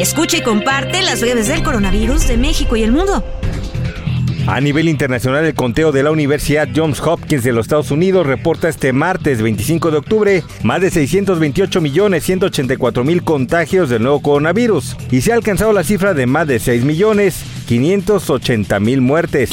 Escucha y comparte las redes del coronavirus de México y el mundo. A nivel internacional, el conteo de la Universidad Johns Hopkins de los Estados Unidos reporta este martes 25 de octubre más de 628 millones 184 mil contagios del nuevo coronavirus y se ha alcanzado la cifra de más de 6 millones 580 mil muertes.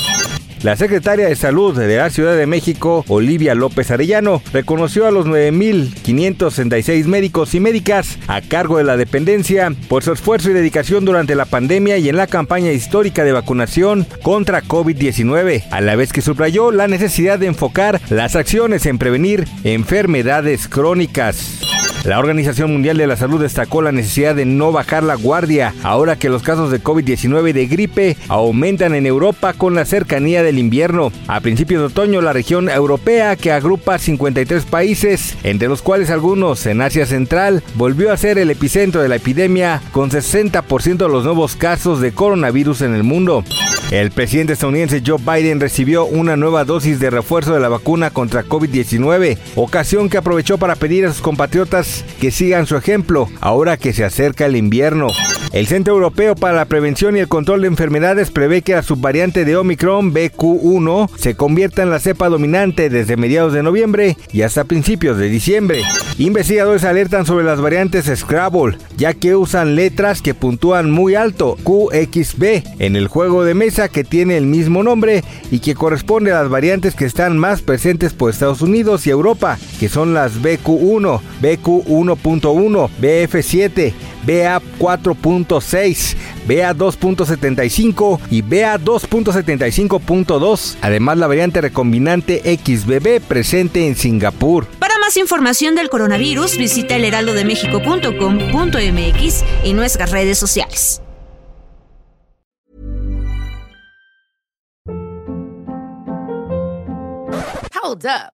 La secretaria de Salud de la Ciudad de México, Olivia López Arellano, reconoció a los 9.566 médicos y médicas a cargo de la dependencia por su esfuerzo y dedicación durante la pandemia y en la campaña histórica de vacunación contra COVID-19, a la vez que subrayó la necesidad de enfocar las acciones en prevenir enfermedades crónicas. La Organización Mundial de la Salud destacó la necesidad de no bajar la guardia ahora que los casos de COVID-19 y de gripe aumentan en Europa con la cercanía del invierno. A principios de otoño, la región europea, que agrupa 53 países, entre los cuales algunos en Asia Central, volvió a ser el epicentro de la epidemia con 60% de los nuevos casos de coronavirus en el mundo. El presidente estadounidense Joe Biden recibió una nueva dosis de refuerzo de la vacuna contra COVID-19, ocasión que aprovechó para pedir a sus compatriotas que sigan su ejemplo ahora que se acerca el invierno. El Centro Europeo para la Prevención y el Control de Enfermedades prevé que la subvariante de Omicron BQ1 se convierta en la cepa dominante desde mediados de noviembre y hasta principios de diciembre. Investigadores alertan sobre las variantes Scrabble, ya que usan letras que puntúan muy alto, QXB, en el juego de mesa que tiene el mismo nombre y que corresponde a las variantes que están más presentes por Estados Unidos y Europa, que son las BQ1, BQ1.1, BF7, BA4.1, 2.6, BA 2.75 y BA 2.75.2, además la variante recombinante XBB presente en Singapur. Para más información del coronavirus, visita elheraldodemexico.com.mx y nuestras redes sociales. Hold up.